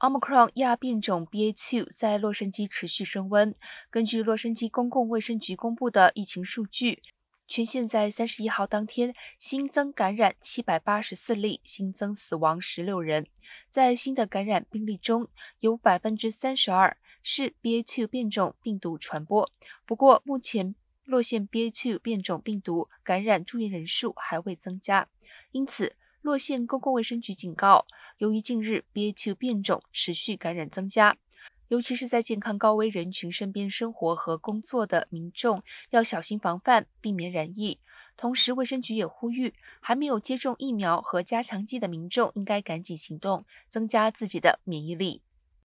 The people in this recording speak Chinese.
Omicron 亚变种 BA.2 在洛杉矶持续升温。根据洛杉矶公共卫生局公布的疫情数据，全县在三十一号当天新增感染七百八十四例，新增死亡十六人。在新的感染病例中，有百分之三十二是 BA.2 变种病毒传播。不过，目前洛县 BA.2 变种病毒感染住院人数还未增加，因此。洛县公共卫生局警告，由于近日 BA.2 变种持续感染增加，尤其是在健康高危人群身边生活和工作的民众，要小心防范，避免染疫。同时，卫生局也呼吁，还没有接种疫苗和加强剂的民众应该赶紧行动，增加自己的免疫力。